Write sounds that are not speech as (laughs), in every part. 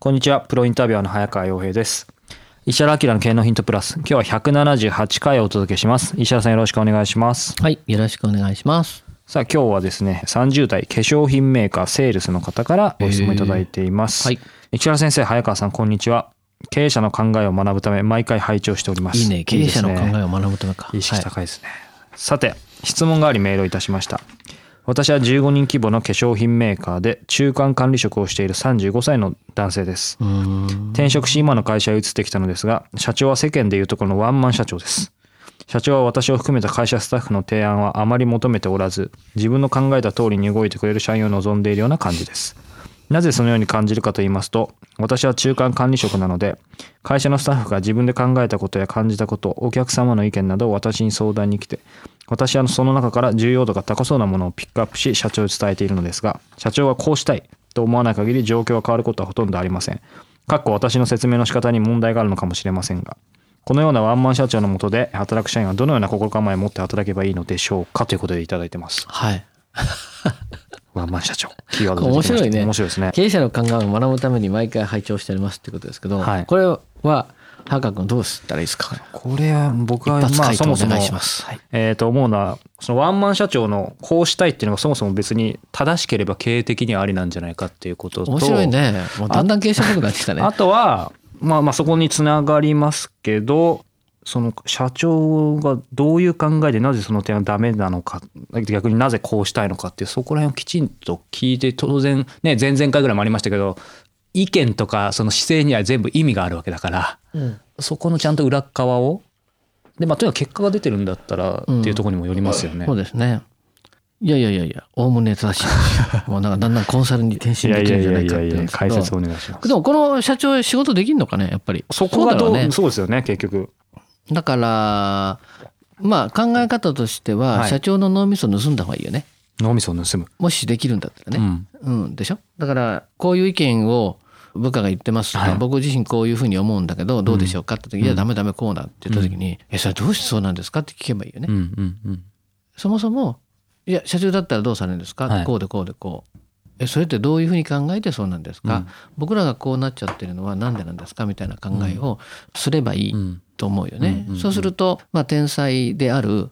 こんにちは。プロインタビュアーの早川洋平です。石原明の経営のヒントプラス。今日は178回をお届けします。石原さんよろしくお願いします。はい、よろしくお願いします。さあ今日はですね、30代化粧品メーカーセールスの方からご質問いただいています。えーはい石原先生、早川さん、こんにちは。経営者の考えを学ぶため毎回拝聴しております。いいね、経営者の考えを学ぶためか。意識高いですね、さて質問がありメールをいたしました私は15人規模の化粧品メーカーで中間管理職をしている35歳の男性です。転職し今の会社へ移ってきたのですが社長は世間でいうところのワンマン社長です。社長は私を含めた会社スタッフの提案はあまり求めておらず自分の考えた通りに動いてくれる社員を望んでいるような感じですなぜそのように感じるかと言いますと私は中間管理職なので会社のスタッフが自分で考えたことや感じたことお客様の意見などを私に相談に来て私はその中から重要度が高そうなものをピックアップし社長に伝えているのですが社長はこうしたいと思わない限り状況が変わることはほとんどありませんかっこ私の説明の仕方に問題があるのかもしれませんがこのようなワンマン社長の下で働く社員はどのような心構えを持って働けばいいのでしょうかということでいただいてますはい。ワンマン社長キーワード面白いね。面白いですね経営者の考えを学ぶために毎回拝聴しておりますってことですけど、はいこれは、早川君どうしたらいいですか？これは僕はまあそもそもお願いします。はい。えー、と思うのはそのワンマン社長のこうしたいっていうのがそもそも別に正しければ経営的にはありなんじゃないかっていうことと面白いね。もうだんだん経営者っぽくなってきたね。あとはまあまあそこにつながりますけどその社長がどういう考えでなぜその点はダメなのか逆になぜこうしたいのかっていうそこら辺をきちんと聞いて当然ね前々回ぐらいもありましたけど意見とかその姿勢には全部意味があるわけだからうんそこのちゃんと裏側をでまあとにかく結果が出てるんだったらっていうところにもよりますよね。そうですね。いやいやいやいや、おおむね正しい。(laughs) もうなんかだんだんコンサルに転身できるんじゃないいやいやいやかっていうんですけ解説おど。願いします。でもこの社長仕事できんのかねやっぱり。そこがどうね。そうですよね結局。だから、まあ考え方としては、はい。社長の脳みそ盗んだ方がいいよね。脳みそを盗む。もしできるんだったらね。うん。うん、でしょ？だから、こういう意見を部下が言ってます、はい。僕自身こういうふうに思うんだけど、どうでしょうかって時、いや、ダメダメこうだって言った時に、え、それどうしてそうなんですか？って聞けばいいよね。うんうんうん。そもそも、いや、社長だったらどうされるんですか、はい。こうでこうでこう。え、それってどういうふうに考えてそうなんですか、うん。僕らがこうなっちゃってるのはなんでなんですか？みたいな考えをすればいい。うんと思うよね。うんうんうんそうすると、まあ、天才である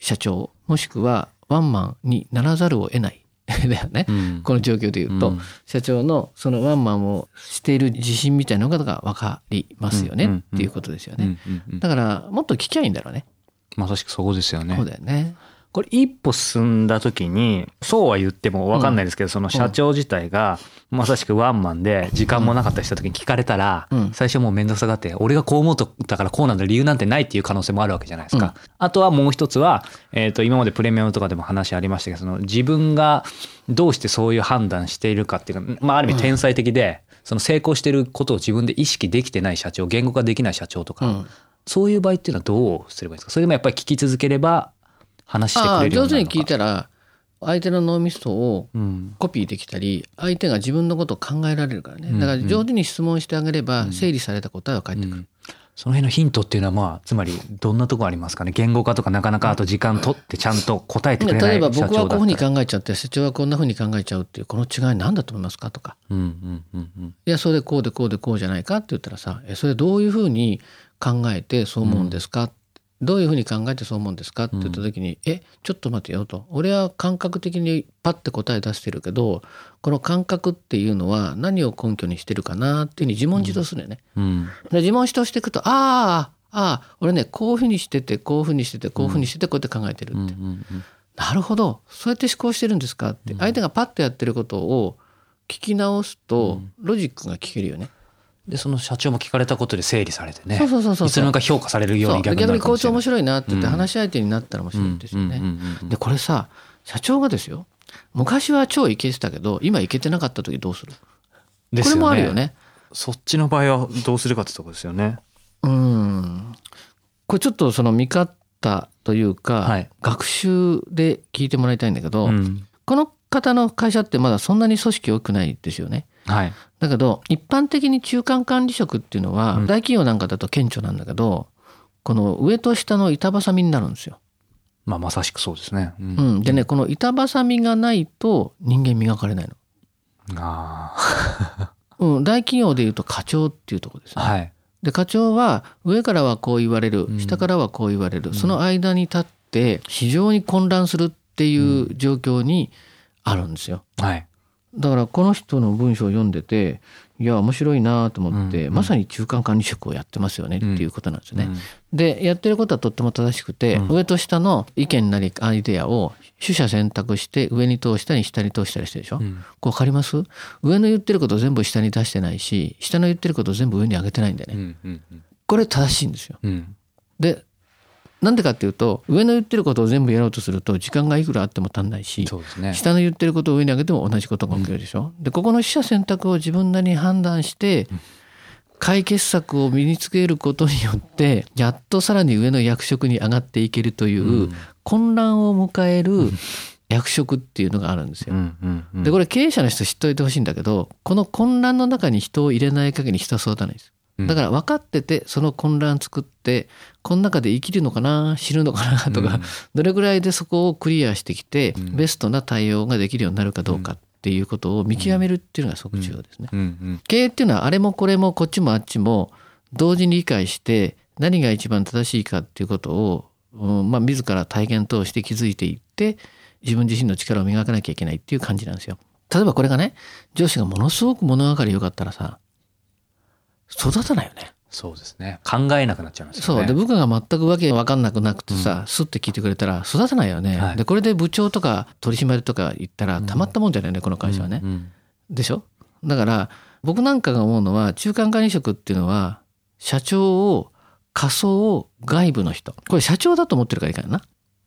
社長、もしくはワンマンにならざるを得ない。(laughs) だよね。うんこの状況で言うと、うん社長のそのワンマンをしている自信みたいなのが分かりますよね、っていうことですよね。だからもっと聞きゃいいんだろうね。まさしくそこですよねそう。だよね。これ一歩進んだ時にそうは言っても分かんないですけど、その社長自体がまさしくワンマンで時間もなかったりした時に聞かれたら、うん。最初もう面倒くさがって俺がこう思うとだからこうなんだ理由なんてないっていう可能性もあるわけじゃないですか。あとはもう一つは、えー、と今までプレミアムとかでも話ありましたけどその自分がどうしてそういう判断しているかっていうか、まあ、ある意味天才的で、その成功してることを自分で意識できてない社長言語化できない社長とか、うん。そういう場合っていうのはどうすればいいですか？それでもやっぱり聞き続ければ話してくれるようなるのか。手に聞いたら相手の脳みそをうん。コピーできたり相手が自分のことを考えられるからね。うんだから上手に質問してあげれば整理された答えは返ってくる。その辺のヒントっていうのはまあつまりどんなとこありますかね？言語化とかなかなかあと時間取ってちゃんと答えてくれない例えば僕はこういうふうに考えちゃって社長はこんなふうに考えちゃうっていうこの違い何だと思いますか？とか。うんうんうんうん。いやそれでこうでこうでこうじゃないかって言ったらさえそれどういうふうに考えてそう思うんですか、どういうふうに考えてそう思うんですか？って言った時に、えちょっと待てよと。俺は感覚的にパッて答え出してるけどこの感覚っていうのは何を根拠にしてるかな？っていうふうに自問自答するよね。うん。で自問自答していくとああああ俺ねこういうふうにしててこういうふうにしててこういうふうにしててこうやって考えてるって、うんうんなるほど。そうやって思考してるんですか？って。相手がパッとやってることを聞き直すとロジックが聞けるよね。でその社長も聞かれたことで整理されてね。そうそうそうそういつの間にか評価されるように逆にな逆に校長面白いなって言ってうん話し相手になったら面白いですよね。でこれさ社長がですよ。昔は超イケてたけど今イケてなかった時どうする？これですよもあるよね。そっちの場合はどうするかってとこですよね。うん。これちょっとその見方というか、はい。学習で聞いてもらいたいんだけど、うん。この方の会社ってまだそんなに組織大きくないですよね。はい。だけど一般的に中間管理職っていうのは、うん。大企業なんかだと顕著なんだけどこの上と下の板挟みになるんですよ。まあまさしくそうですね。うん。うん、でねこの板挟みがないと人間磨かれないの。あ (laughs) うん、大企業でいうと課長っていうところですね。あはい。で課長は上からはこう言われるうん。下からはこう言われる、その間に立って非常に混乱するっていう状況にあるんですよ。はいだからこの人の文章を読んでていや面白いなと思って、うんまさに中間管理職をやってますよねっていうことなんですね。うんでやってることはとっても正しくて、うん上と下の意見なりアイデアを取捨選択して上に通したり下に通したりしてるでしょ。うんこれ分かります？上の言ってることを全部下に出してないし下の言ってることを全部上に上げてないんだよね。うんうんうんこれ正しいんですよ。うんでなんでかっていうと上の言ってることを全部やろうとすると時間がいくらあっても足んないしね下の言ってることを上に上げても同じことが起きるでしょ。でここの取捨選択を自分なりに判断して解決策を身につけることによってやっとさらに上の役職に上がっていけるといううん混乱を迎える役職っていうのがあるんですよう。んうんうんでこれ経営者の人知っておいてほしいんだけどこの混乱の中に人を入れない限り人は育たないです。うん。だから分かっててその混乱作ってこの中で生きるのかな死ぬのかなとか、うん。どれぐらいでそこをクリアしてきて、うん。ベストな対応ができるようになるかどうかっていうことを見極めるっていうのがすごく重要ですね。経営っていうのはあれもこれもこっちもあっちも同時に理解して何が一番正しいかっていうことを、うんまあ、自ら体験通して気づいていって自分自身の力を磨かなきゃいけないっていう感じなんですよ。例えばこれがね上司がものすごく物分かり良かったらさ育たないよね。そうですね。考えなくなっちゃいますよね。そう。で部下が全くわけ分かんなくなくてさ、スッて聞いてくれたら育たないよね、はい。でこれで部長とか取締りとか言ったらたまったもんじゃないねこの会社はね、うんうん。でしょ？だから僕なんかが思うのは中間管理職っていうのは社長を仮想外部の人。これ社長だと思ってるからいいかな。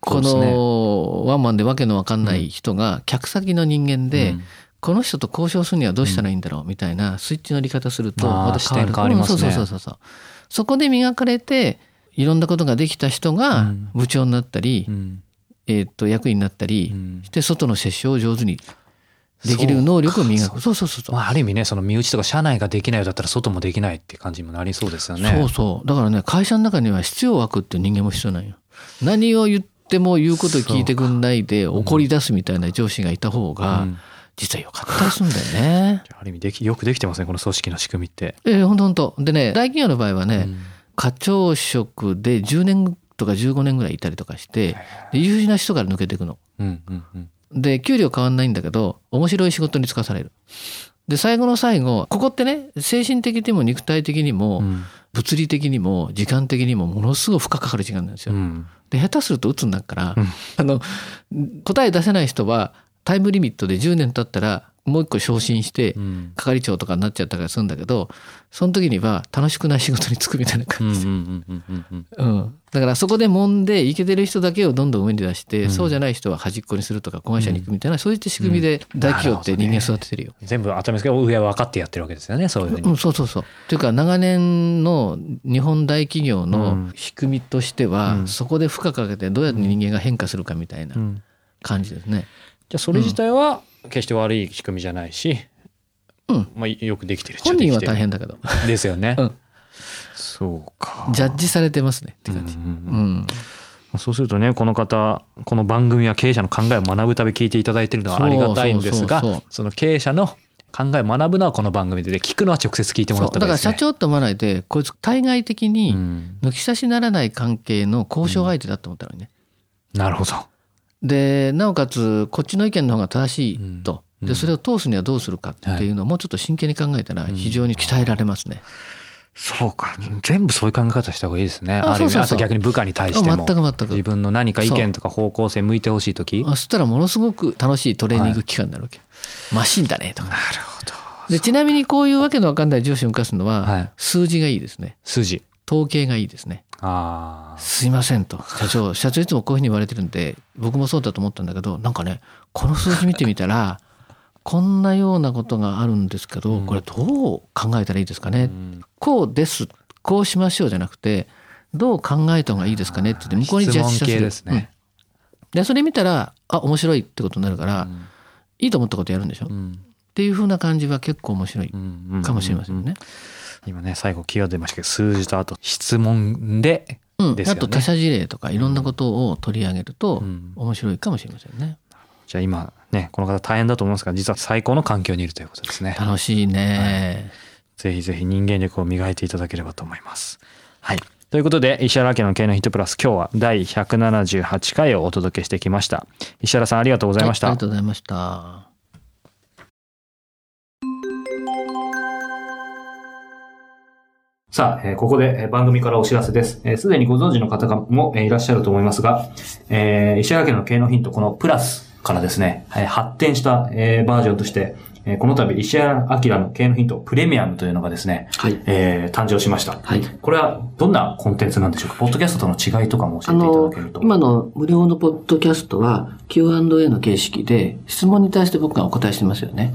このワンマンでわけのわかんない人が客先の人間で、うんこの人と交渉するにはどうしたらいいんだろうみたいなスイッチの乗り方するとまた変わる視点変わりますね。うんそうそうそうそうそこで磨かれていろんなことができた人がうん。部長になったり、うん。えーっと役員になったりうん。して外の接触を上手にできる能力を磨く。そうそうそうそう、まあ、ある意味ねその身内とか社内ができないようだったら外もできないって感じにもなりそうですよね。そうそう。だからね会社の中には必要枠って人間も必要なんよ。何を言っても言うこと聞いてくんないで怒り出すみたいな上司がいた方が、うん実は良かったりするんだよね。(laughs) ある意味できよくできてますねこの組織の仕組みって。ええほんとほんとでね大企業の場合はね、うん。課長職で10年とか15年ぐらいいたりとかしてで優秀な人から抜けていくの。うんうんうん。で給料変わんないんだけど面白い仕事に就かされる。で最後の最後ここってね精神的にも肉体的にも、うん。物理的にも時間的にもものすごく負荷かかる時間なんですよ。うん。で下手すると鬱になるから、うん。あの答え出せない人はタイムリミットで10年経ったらもう一個昇進してうん。係長とかになっちゃったからするんだけどその時には楽しくない仕事に就くみたいなうん感じだからそこで揉んでいけてる人だけをどんどん上に出して、うん。そうじゃない人は端っこにするとか子会社に行くみたいな、そういった仕組みで大企業って人間育ててるよ。全部頭ですけど上は分かってやってるわけですよねそういうふうに。うん、そうそうそう。というか長年の日本大企業うのん。仕組みとしては、うん。そこで負荷かけてどうやって人間が変化するかみたいなうん。感じですね。じゃあそれ自体は決して悪い仕組みじゃないし、うん。まあ、よくできてるっちゃ本人は大変だけど。ですよね。うん。そうか。ジャッジされてますねって感じ。うんううん。うん。んそうするとねこの方この番組は経営者の考えを学ぶため聞いていただいているのはありがたいんですがそうそうそうそう。その経営者の考え学ぶのはこの番組でで聞くのは直接聞いてもらっただから方がいいですね。社長って思わないでこいつ対外的うにん。抜き差しならない関係の交渉相手だと思ったのにね。なるほどでなおかつこっちの意見の方が正しいと、うん。でそれを通すにはどうするかっていうのをもうちょっと真剣に考えたら非常に鍛えられますね。そうか。全部そういう考え方した方がいいですね。ある意味あと逆に部下に対しても。全く全く。自分の何か意見とか方向性向いてほしい時。あそしたらものすごく楽しいトレーニング期間になるわけ、マシンだねとか。なるほど。でちなみにこういうわけのわかんない上司を動かすのは、はい。数字がいいですね。筋統計がいいですね。ああすいませんと。社長 (laughs) 社長いつもこういうふうに言われてるんで僕もそうだと思ったんだけどなんかねこの数字見てみたらこんなようなことがあるんですけどこれどう考えたらいいですかね、こうです。こうしましょうじゃなくてどう考えた方がいいですかねって言って向こうにジャッジさせるですね。うん。でそれ見たらあ面白いってことになるから、いいと思ったことやるんでしょ、っうん。ていうふうな感じは結構面白いうんうん。かもしれませんね。今ね最後キーワード出ましたけど数字とあと質問でうん。ですよね。あと他社事例とかいろんなことを取り上げるとうん。面白いかもしれませんね。じゃあ今ねこの方大変だと思うんですが実は最高の環境にいるということですね。楽しいね。ぜひぜひ人間力を磨いていただければと思います。はい。ということで石原明の経営のヒットプラス今日は第178回をお届けしてきました。石原さんありがとうございました、はありがとうございました。さあ、えーここでえー番組からお知らせです。えーすでにご存知の方もえーいらっしゃると思いますが、えー石原家の経営のヒント、このプラスからですね、えー発展した、えーバージョンとして、えーこの度石原明の経営のヒントプレミアムというのがですね、はいえー誕生しました。はいこれはどんなコンテンツなんでしょうか？ポッドキャストとの違いとかも教えていただけると。、今の無料のポッドキャストは Q&A の形式で質問に対して僕がお答えしてますよね。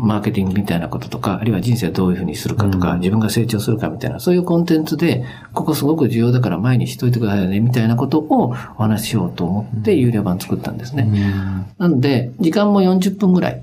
マーケティングみたいなこととか、あるいは人生をどういうふうにするかとか、自分が成長するかみたいな、そういうコンテンツで、ここすごく重要だから前にしといてくださいね、みたいなことをお話ししようと思って、有料版作ったんですね。なので、時間も40分ぐらい、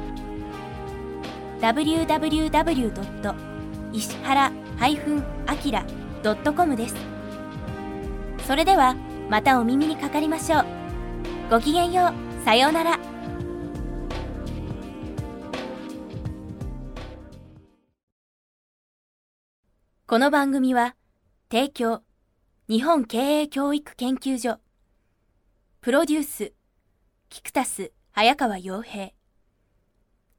www. 石原 -akira.com です。それではまたお耳にかかりましょう。ごきげんよう。さようなら。この番組は提供日本経営教育研究所プロデュースキクタス早川洋平